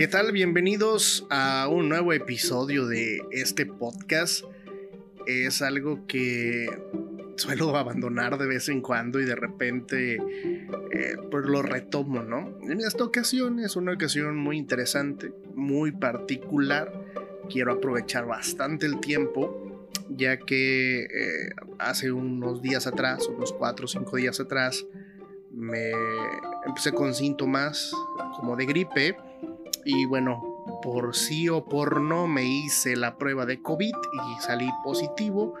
¿Qué tal? Bienvenidos a un nuevo episodio de este podcast. Es algo que suelo abandonar de vez en cuando y de repente eh, pues lo retomo, ¿no? En esta ocasión es una ocasión muy interesante, muy particular. Quiero aprovechar bastante el tiempo, ya que eh, hace unos días atrás, unos cuatro o cinco días atrás, me empecé con síntomas como de gripe y bueno, por sí o por no me hice la prueba de COVID y salí positivo,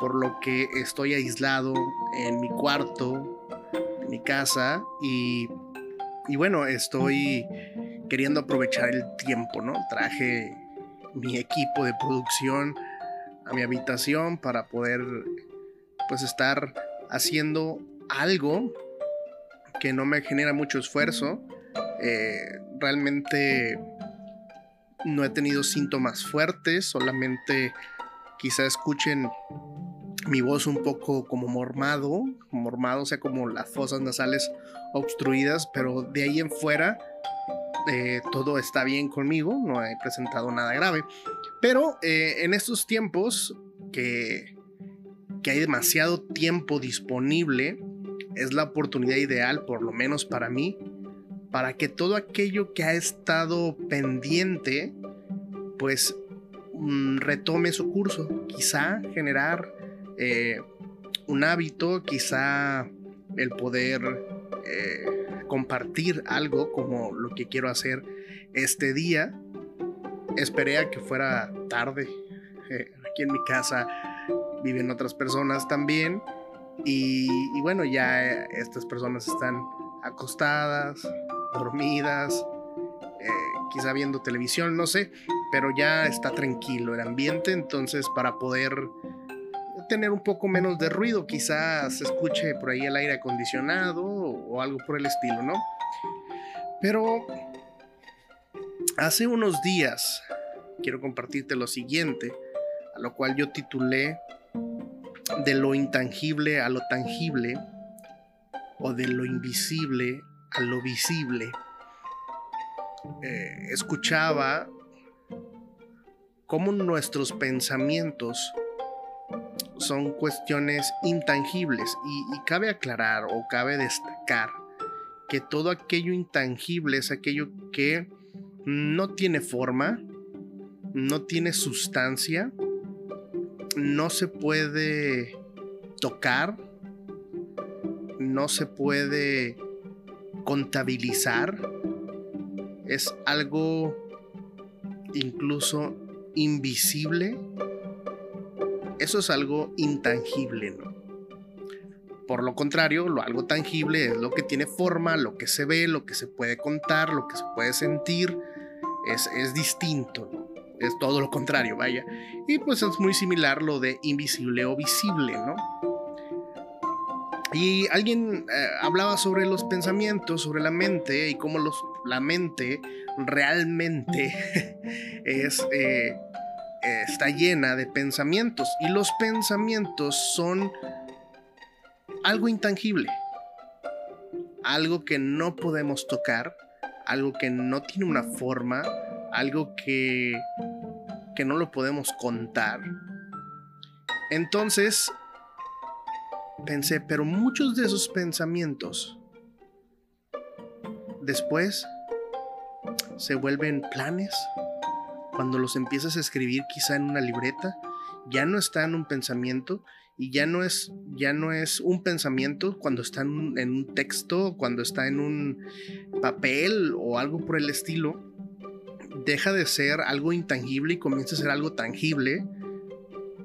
por lo que estoy aislado en mi cuarto, en mi casa y, y bueno, estoy queriendo aprovechar el tiempo, ¿no? Traje mi equipo de producción a mi habitación para poder pues estar haciendo algo que no me genera mucho esfuerzo. Eh, realmente no he tenido síntomas fuertes, solamente quizá escuchen mi voz un poco como mormado, mormado, o sea, como las fosas nasales obstruidas, pero de ahí en fuera eh, todo está bien conmigo, no he presentado nada grave. Pero eh, en estos tiempos que, que hay demasiado tiempo disponible, es la oportunidad ideal, por lo menos para mí, para que todo aquello que ha estado pendiente, pues mm, retome su curso. Quizá generar eh, un hábito, quizá el poder eh, compartir algo como lo que quiero hacer este día. Esperé a que fuera tarde. Eh, aquí en mi casa viven otras personas también y, bueno, ya estas personas están acostadas, dormidas, eh, quizá viendo televisión, no sé, pero ya está tranquilo el ambiente, entonces para poder tener un poco menos de ruido, quizás se escuche por ahí el aire acondicionado o, algo por el estilo, ¿no? Pero hace unos días quiero compartirte lo siguiente, a lo cual yo titulé de lo intangible a lo tangible o de lo invisible a lo visible. Eh, escuchaba cómo nuestros pensamientos son cuestiones intangibles y, y cabe aclarar o cabe destacar que todo aquello intangible es aquello que no tiene forma, no tiene sustancia, no se puede tocar, no se puede contabilizar, es algo incluso invisible, eso es algo intangible, ¿no? Por lo contrario, lo algo tangible es lo que tiene forma, lo que se ve, lo que se puede contar, lo que se puede sentir, es, es distinto, es todo lo contrario, vaya. Y pues es muy similar lo de invisible o visible, ¿no? Y alguien eh, hablaba sobre los pensamientos, sobre la mente y cómo los, la mente realmente eh, está llena de pensamientos. Y los pensamientos son algo intangible, algo que no podemos tocar, algo que no tiene una forma, algo que, que no lo podemos contar. Entonces, pensé, pero muchos de esos pensamientos después se vuelven planes. Cuando los empiezas a escribir quizá en una libreta, ya no está en un pensamiento y ya no es, ya no es un pensamiento cuando está en en un texto, cuando está en un papel o algo por el estilo, deja de ser algo intangible y comienza a ser algo tangible,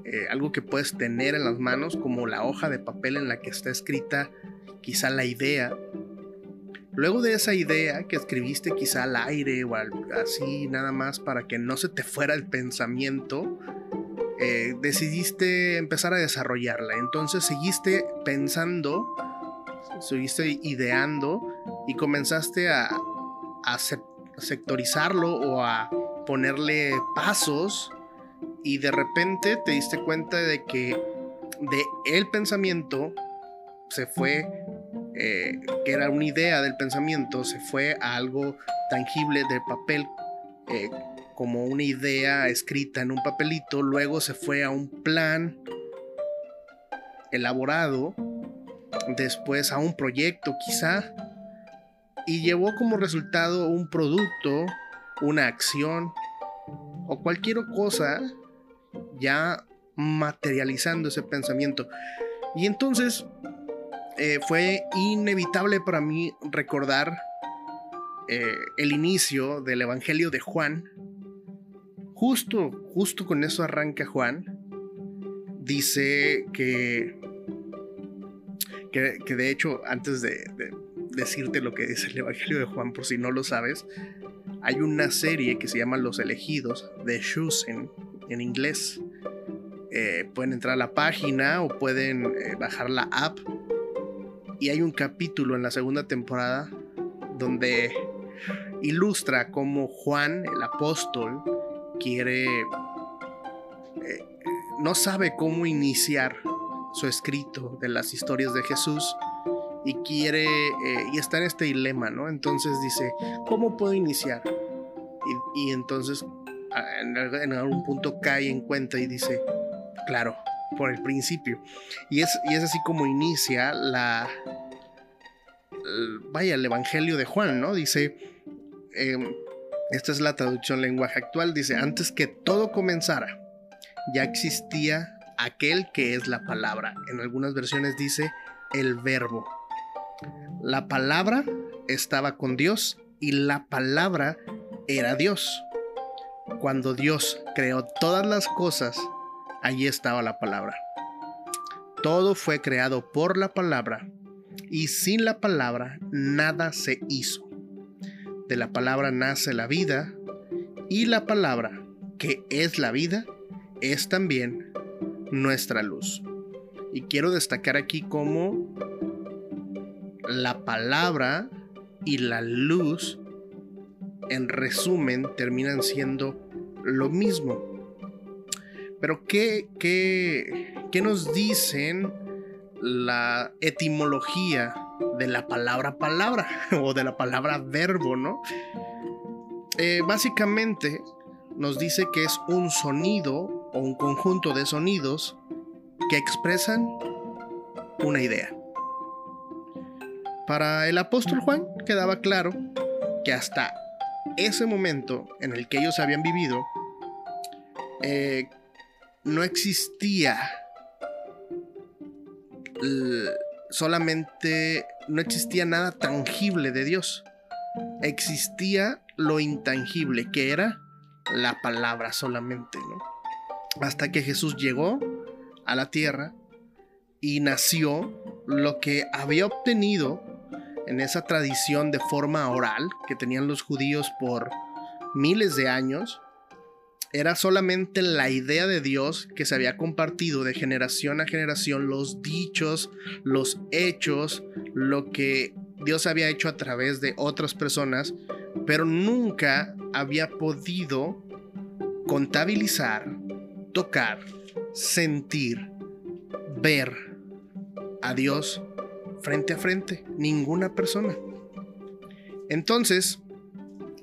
eh, algo que puedes tener en las manos, como la hoja de papel en la que está escrita quizá la idea. Luego de esa idea que escribiste quizá al aire o así nada más para que no se te fuera el pensamiento, eh, decidiste empezar a desarrollarla. Entonces seguiste pensando, seguiste ideando y comenzaste a, a, sectorizarlo o a ponerle pasos y de repente te diste cuenta de que de el pensamiento se fue, eh, que era una idea del pensamiento, se fue a algo tangible de papel eh, como una idea escrita en un papelito, luego se fue a un plan elaborado, después a un proyecto quizá, y llevó como resultado un producto, una acción o cualquier cosa ya materializando ese pensamiento. Y entonces eh, fue inevitable para mí recordar eh, el inicio del Evangelio de Juan. Justo, justo con eso arranca Juan. Dice que, que, de hecho, antes de, decirte lo que dice el Evangelio de Juan, por si no lo sabes, hay una serie que se llama Los Elegidos, de Chosen, en inglés. Eh, pueden entrar a la página o pueden eh, bajar la app. Y hay un capítulo en la segunda temporada donde ilustra cómo Juan, el apóstol, quiere... Eh, no sabe cómo iniciar su escrito de las historias de Jesús y quiere, y está en este dilema, ¿no? Entonces dice, ¿cómo puedo iniciar? Y, entonces en, algún punto cae en cuenta y dice, claro, por el principio. Y es, y es así como inicia la... Vaya, el Evangelio de Juan, ¿no? Dice, em, esta es la traducción lenguaje actual, dice, antes que todo comenzara, ya existía aquel que es la palabra. En algunas versiones dice el verbo. La palabra estaba con Dios y la palabra era Dios. Cuando Dios creó todas las cosas, allí estaba la palabra. Todo fue creado por la palabra y sin la palabra nada se hizo. De la palabra nace la vida y la palabra, que es la vida, es también nuestra luz. Y quiero destacar aquí cómo la palabra y la luz, en resumen, terminan siendo lo mismo. Pero ¿qué, qué, qué nos dicen la etimología de la palabra palabra o de la palabra verbo, ¿no? Eh, básicamente nos dice que es un sonido o un conjunto de sonidos que expresan una idea. Para el apóstol Juan quedaba claro que hasta ese momento en el que ellos habían vivido, eh, no existía solamente, no existía nada tangible de Dios. Existía lo intangible, que era la palabra solamente. Hasta que Jesús llegó a la tierra y nació lo que había obtenido en esa tradición de forma oral que tenían los judíos por miles de años, era solamente la idea de Dios que se había compartido de generación a generación, los dichos, los hechos, lo que Dios había hecho a través de otras personas, pero nunca había podido contabilizar, tocar, sentir, ver a Dios frente a frente, ninguna persona. Entonces,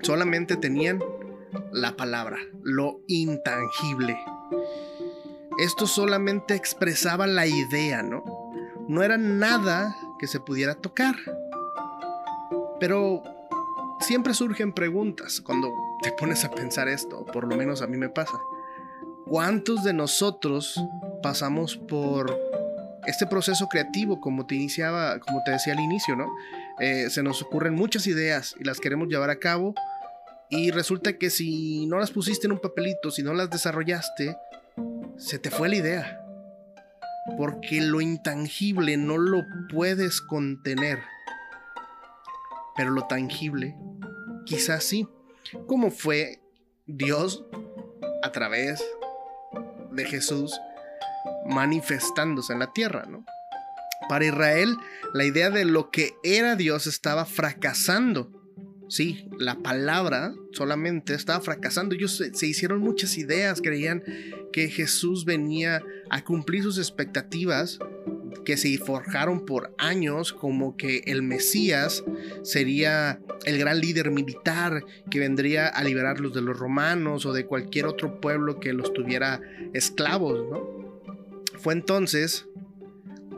solamente tenían la palabra, lo intangible. Esto solamente expresaba la idea, ¿no? No era nada que se pudiera tocar. Pero siempre surgen preguntas cuando te pones a pensar esto, por lo menos a mí me pasa. ¿Cuántos de nosotros pasamos por este proceso creativo, como te iniciaba, como te decía al inicio, ¿no? Eh, se nos ocurren muchas ideas y las queremos llevar a cabo, y resulta que si no las pusiste en un papelito, si no las desarrollaste, se te fue la idea. Porque lo intangible no lo puedes contener. Pero lo tangible, quizás sí. Como fue Dios a través de Jesús manifestándose en la tierra, ¿no? Para Israel, la idea de lo que era Dios estaba fracasando Sí, la palabra solamente estaba fracasando. Ellos se, hicieron muchas ideas, creían que Jesús venía a cumplir sus expectativas que se forjaron por años como que el Mesías sería el gran líder militar que vendría a liberarlos de los romanos o de cualquier otro pueblo que los tuviera esclavos, Fue entonces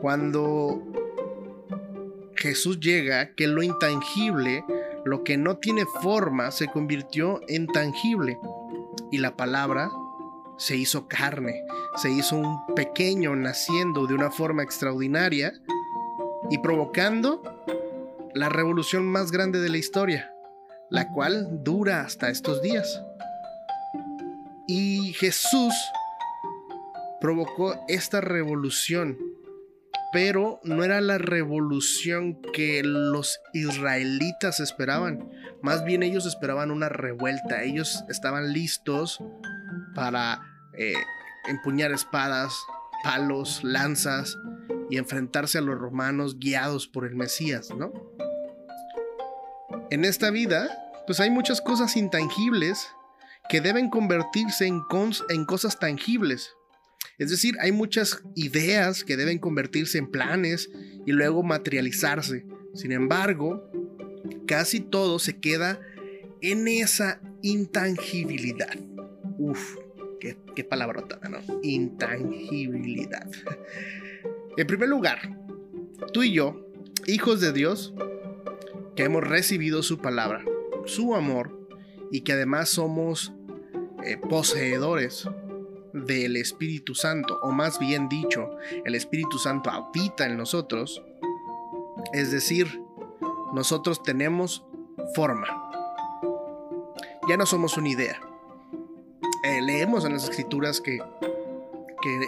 cuando Jesús llega que lo intangible, lo que no tiene forma, se convirtió en tangible y la palabra se hizo carne, se hizo un pequeño naciendo de una forma extraordinaria y provocando la revolución más grande de la historia, la cual dura hasta estos días. Y Jesús provocó esta revolución, pero no era la revolución que los israelitas esperaban, más bien ellos esperaban una revuelta, ellos estaban listos para eh, empuñar espadas, palos, lanzas y enfrentarse a los romanos guiados por el Mesías, ¿no? En esta vida, pues hay muchas cosas intangibles que deben convertirse en, en cosas tangibles. Es decir, hay muchas ideas que deben convertirse en planes y luego materializarse. Sin embargo, casi todo se queda en esa intangibilidad. Uf, qué, qué palabrota, ¿no? Intangibilidad. En primer lugar, tú y yo, hijos de Dios, que hemos recibido su palabra, su amor, y que además somos eh, poseedores del Espíritu Santo, o más bien dicho, el Espíritu Santo habita en nosotros, es decir, nosotros tenemos forma. Ya no somos una idea. Eh, leemos en las escrituras que,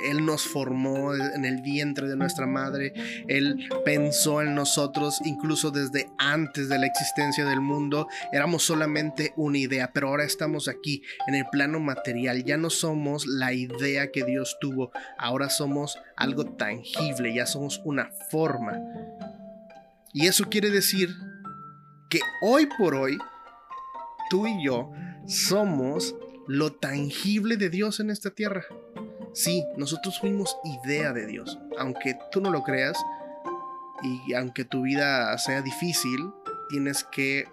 Él nos formó en el vientre de nuestra madre, Él pensó en nosotros incluso desde antes de la existencia del mundo, éramos solamente una idea, pero ahora estamos aquí en el plano material, ya no somos la idea que Dios tuvo, ahora somos algo tangible, ya somos una forma. Y eso quiere decir que hoy por hoy, tú y yo somos lo tangible de Dios en esta tierra. Sí, nosotros fuimos idea de Dios, aunque tú no lo creas y aunque tu vida sea difícil, tienes que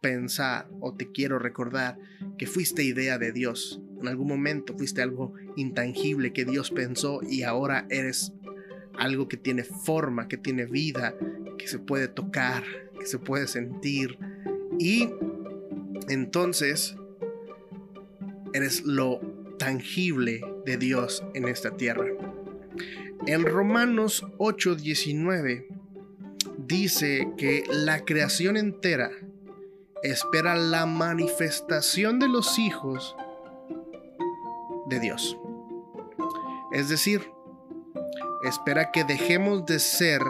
pensar o te quiero recordar que fuiste idea de Dios. En algún momento fuiste algo intangible que Dios pensó y ahora eres algo que tiene forma, que tiene vida, que se puede tocar, que se puede sentir. Y entonces eres lo tangible de Dios en esta tierra. En Romanos 8:19 dice que la creación entera espera la manifestación de los hijos de Dios. Es decir, espera que dejemos de ser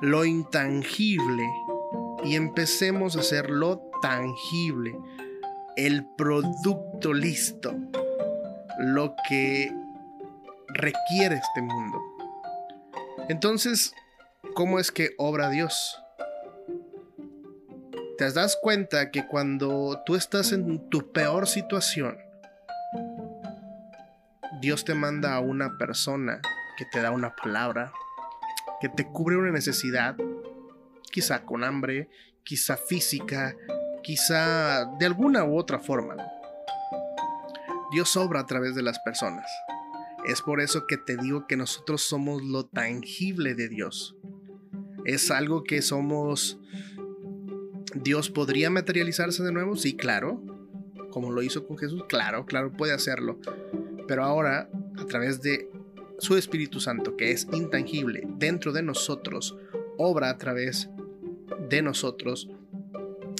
lo intangible y empecemos a ser lo tangible, el producto listo, lo que requiere este mundo. Entonces, ¿cómo es que obra Dios? Te das cuenta que cuando tú estás en tu peor situación, Dios te manda a una persona que te da una palabra, que te cubre una necesidad, quizá con hambre, quizá física, quizá de alguna u otra forma. Dios obra a través de las personas. Es por eso que te digo que nosotros somos lo tangible de Dios. Es algo que somos... Dios podría materializarse de nuevo, sí, claro. Como lo hizo con Jesús, claro, claro, puede hacerlo. Pero ahora, a través de su Espíritu Santo, que es intangible dentro de nosotros, obra a través de nosotros,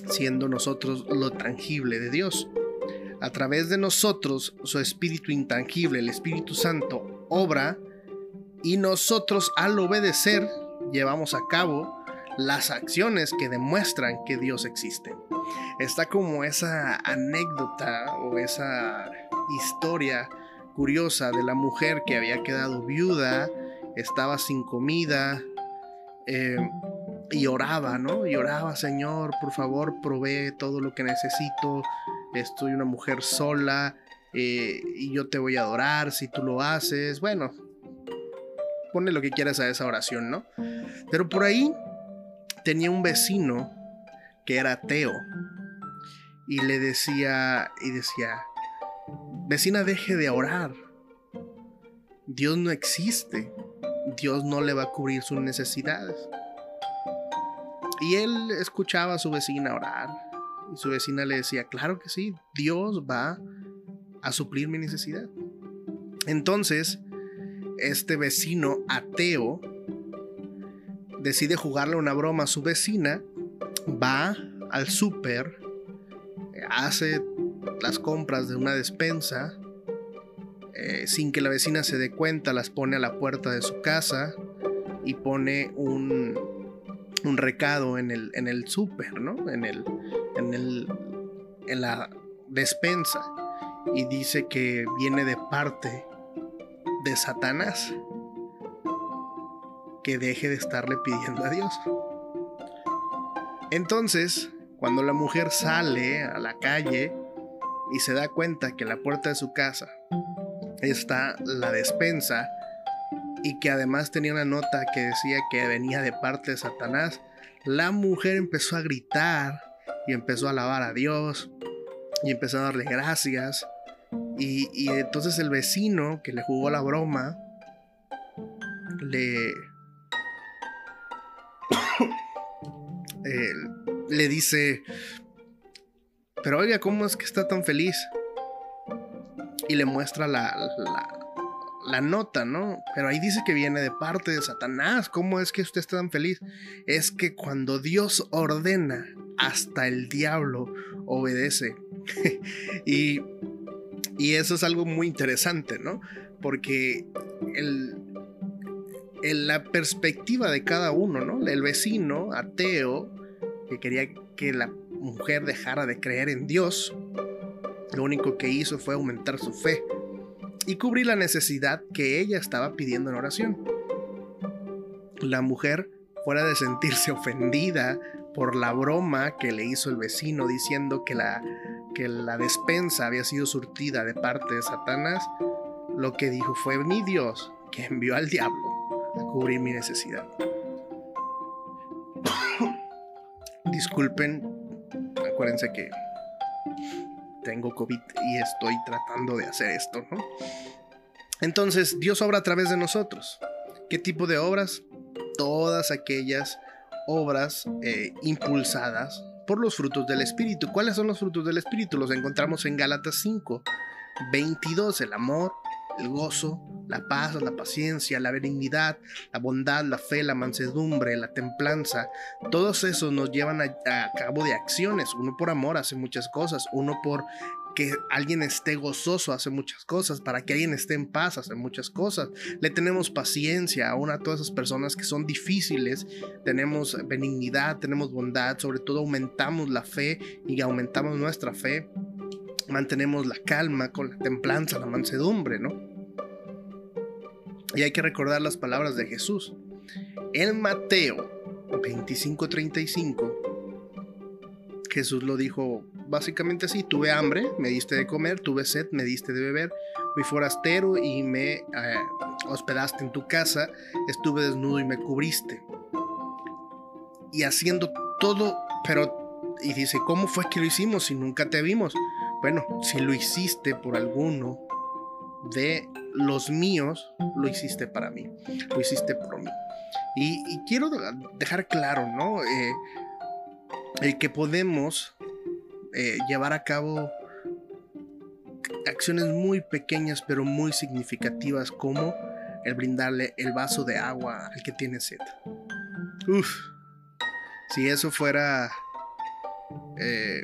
siendo nosotros lo tangible de Dios. A través de nosotros, su Espíritu intangible, el Espíritu Santo, obra y nosotros al obedecer llevamos a cabo las acciones que demuestran que Dios existe. Está como esa anécdota o esa historia curiosa de la mujer que había quedado viuda, estaba sin comida eh, y oraba, ¿no? Y oraba, Señor, por favor, provee todo lo que necesito. Estoy una mujer sola eh, y yo te voy a adorar si tú lo haces. Bueno, Ponle lo que quieras a esa oración, ¿no? Pero por ahí tenía un vecino que era ateo y le decía y decía, vecina, deje de orar. Dios no existe. Dios no le va a cubrir sus necesidades. Y él escuchaba a su vecina orar. Y su vecina le decía, claro que sí, Dios va a suplir mi necesidad. Entonces, este vecino ateo decide jugarle una broma a su vecina, va al súper, hace las compras de una despensa, eh, sin que la vecina se dé cuenta, las pone a la puerta de su casa y pone un, un recado en el, en el súper, ¿no? En, el, en, el, en la despensa. Y dice que viene de parte de Satanás. Que deje de estarle pidiendo a Dios. Entonces, cuando la mujer sale a la calle y se da cuenta que en la puerta de su casa está la despensa, y que además tenía una nota que decía que venía de parte de Satanás, la mujer empezó a gritar y empezó a alabar a Dios y empezó a darle gracias. Y, entonces el vecino que le jugó la broma le, le dice, pero oiga, ¿cómo es que está tan feliz? Y le muestra la, la nota, ¿no? Pero ahí dice que viene de parte de Satanás. ¿Cómo es que usted está tan feliz? Es que cuando Dios ordena, hasta el diablo obedece. y, eso es algo muy interesante, ¿no? Porque el, la perspectiva de cada uno, ¿no? El vecino ateo que quería que la mujer dejara de creer en Dios, lo único que hizo fue aumentar su fe y cubrir la necesidad que ella estaba pidiendo en oración. La mujer, fuera de sentirse ofendida por la broma que le hizo el vecino diciendo que la, que la despensa había sido surtida de parte de Satanás, lo que dijo fue mi Dios que envió al diablo a cubrir mi necesidad. Disculpen, acuérdense que tengo COVID y estoy tratando de hacer esto, ¿no? Entonces, Dios obra a través de nosotros. ¿Qué tipo de obras? Todas aquellas obras eh, impulsadas por los frutos del Espíritu. ¿Cuáles son los frutos del Espíritu? Los encontramos en Gálatas 5, 22, el amor, el gozo, la paz, la paciencia, la benignidad, la bondad, la fe, la mansedumbre, la templanza. Todos esos nos llevan a, cabo de acciones. Uno por amor hace muchas cosas, uno por que alguien esté gozoso hace muchas cosas, para que alguien esté en paz hace muchas cosas. Le tenemos paciencia aún a todas esas personas que son difíciles, tenemos benignidad, tenemos bondad, sobre todo aumentamos la fe y aumentamos nuestra fe mantenemos la calma con la templanza, la mansedumbre, ¿no? Y hay que recordar las palabras de Jesús. En Mateo 25:35, Jesús lo dijo básicamente así, tuve hambre, me diste de comer, tuve sed, me diste de beber, fui forastero y me eh, hospedaste en tu casa, estuve desnudo y me cubriste. Y haciendo todo, pero, y dice, ¿cómo fue que lo hicimos si nunca te vimos? Bueno, si lo hiciste por alguno de los míos, lo hiciste para mí, lo hiciste por mí. Y, quiero dejar claro, ¿no? Eh, el que podemos eh, llevar a cabo acciones muy pequeñas pero muy significativas como el brindarle el vaso de agua al que tiene sed. Uf, si eso fuera eh,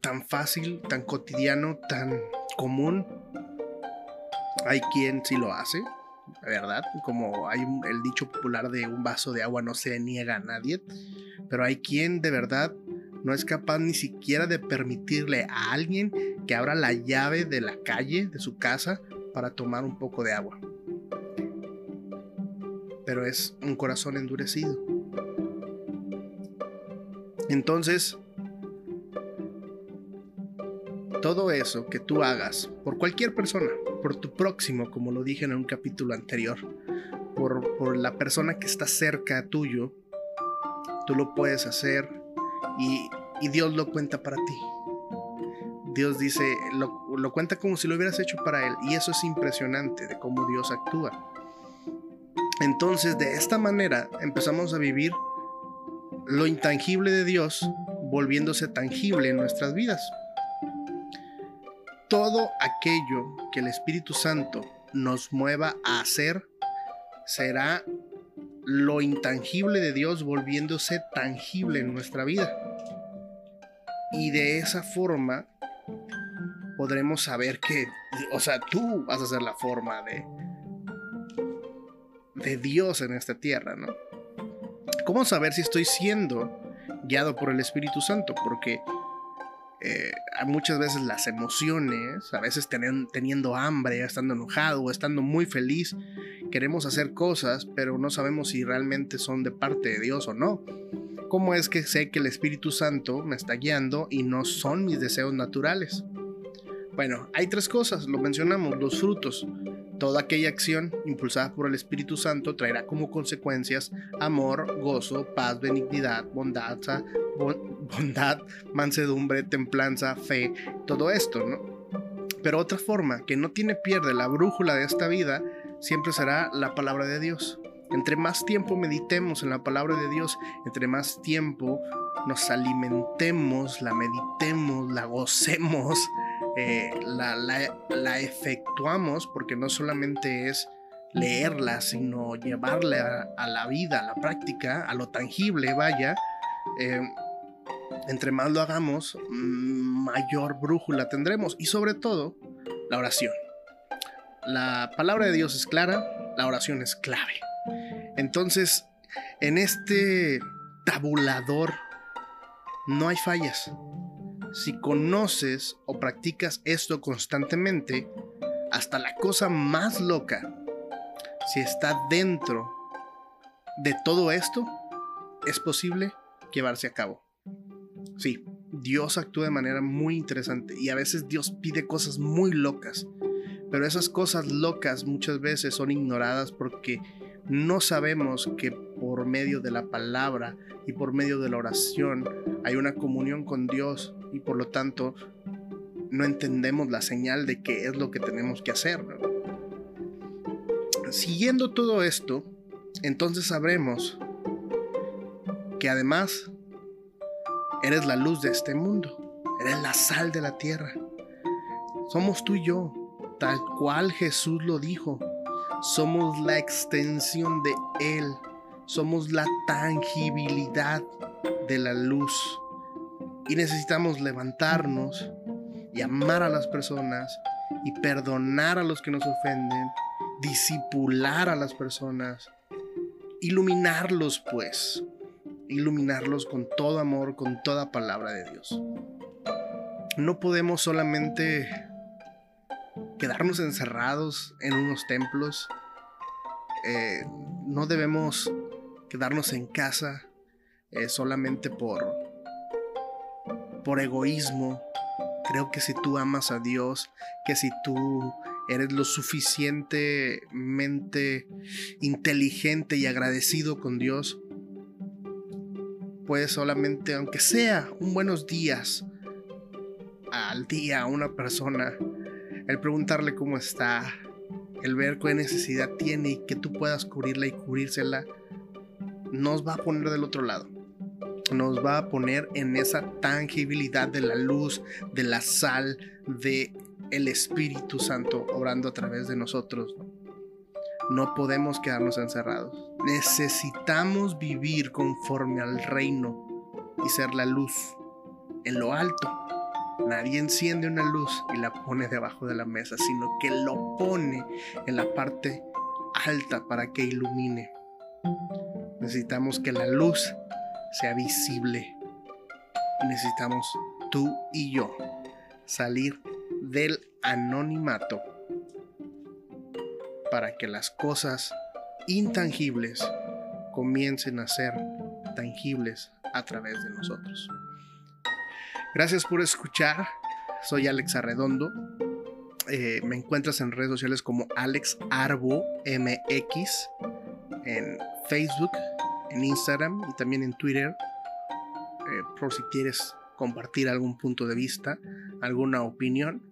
tan fácil, tan cotidiano, tan común. Hay quien sí lo hace, ¿verdad? Como hay el dicho popular de un vaso de agua no se niega a nadie, pero hay quien de verdad no es capaz ni siquiera de permitirle a alguien que abra la llave de la calle, de su casa, para tomar un poco de agua. Pero es un corazón endurecido. Entonces, todo eso que tú hagas por cualquier persona, por tu próximo, como lo dije en un capítulo anterior, por, por la persona que está cerca tuyo, tú lo puedes hacer y, y Dios lo cuenta para ti. Dios dice, lo, lo, cuenta como si lo hubieras hecho para Él. Y eso es impresionante de cómo Dios actúa. Entonces, de esta manera empezamos a vivir lo intangible de Dios volviéndose tangible en nuestras vidas. Todo aquello que el Espíritu Santo nos mueva a hacer será lo intangible de Dios volviéndose tangible en nuestra vida. Y de esa forma podremos saber que, o sea, tú vas a ser la forma de, de Dios en esta tierra, ¿no? ¿Cómo saber si estoy siendo guiado por el Espíritu Santo? Porque eh, muchas veces las emociones, a veces teniendo hambre, estando enojado o estando muy feliz, queremos hacer cosas, pero no sabemos si realmente son de parte de Dios o no. ¿Cómo es que sé que el Espíritu Santo me está guiando y no son mis deseos naturales? Bueno, hay tres cosas, lo mencionamos, los frutos. Toda aquella acción impulsada por el Espíritu Santo traerá como consecuencias amor, gozo, paz, benignidad, bondad, bondad, mansedumbre, templanza, fe, todo esto, ¿no? Pero otra forma que no tiene pierde la brújula de esta vida siempre será la palabra de Dios. Entre más tiempo meditemos en la palabra de Dios, entre más tiempo nos alimentemos, la meditemos, la gocemos, eh, la, efectuamos, porque no solamente es leerla, sino llevarla a, la vida, a la práctica, a lo tangible, vaya. Eh, entre más lo hagamos, mayor brújula tendremos y sobre todo la oración. La palabra de Dios es clara, la oración es clave. Entonces, en este tabulador no hay fallas. Si conoces o practicas esto constantemente, hasta la cosa más loca, si está dentro de todo esto, es posible llevarse a cabo. Sí, Dios actúa de manera muy interesante y a veces Dios pide cosas muy locas, pero esas cosas locas muchas veces son ignoradas porque no sabemos que por medio de la palabra y por medio de la oración hay una comunión con Dios y por lo tanto no entendemos la señal de qué es lo que tenemos que hacer. Siguiendo todo esto, entonces sabremos que además eres la luz de este mundo, eres la sal de la tierra. Somos tú y yo, tal cual Jesús lo dijo. Somos la extensión de Él, somos la tangibilidad de la luz y necesitamos levantarnos y amar a las personas y perdonar a los que nos ofenden, disipular a las personas, iluminarlos pues, iluminarlos con todo amor, con toda palabra de Dios. No podemos solamente quedarnos encerrados en unos templos, eh, no debemos quedarnos en casa eh, solamente por por egoísmo. Creo que si tú amas a Dios, que si tú eres lo suficientemente inteligente y agradecido con Dios, puedes solamente, aunque sea un buenos días al día a una persona, el preguntarle cómo está, el ver qué necesidad tiene y que tú puedas cubrirla y cubrírsela, nos va a poner del otro lado nos va a poner en esa tangibilidad de la luz, de la sal, de el Espíritu Santo obrando a través de nosotros. No podemos quedarnos encerrados. Necesitamos vivir conforme al reino y ser la luz en lo alto. Nadie enciende una luz y la pone debajo de la mesa, sino que lo pone en la parte alta para que ilumine. Necesitamos que la luz sea visible. Necesitamos tú y yo salir del anonimato para que las cosas intangibles comiencen a ser tangibles a través de nosotros. Gracias por escuchar. Soy Alex Arredondo. Eh, me encuentras en redes sociales como Alex Arbo MX en Facebook, en Instagram y también en Twitter. Eh, por si quieres compartir algún punto de vista, alguna opinión.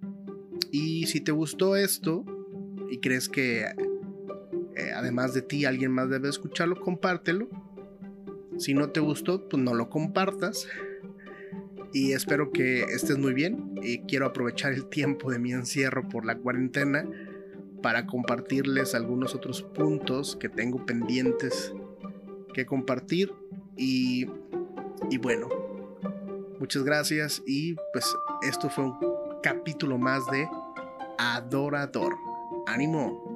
Y si te gustó esto y crees que eh, además de ti alguien más debe escucharlo, compártelo. Si no te gustó, pues no lo compartas. Y espero que estés muy bien. Y quiero aprovechar el tiempo de mi encierro por la cuarentena para compartirles algunos otros puntos que tengo pendientes que compartir. Y, y bueno, muchas gracias. Y pues esto fue un capítulo más de Adorador. ¡Ánimo!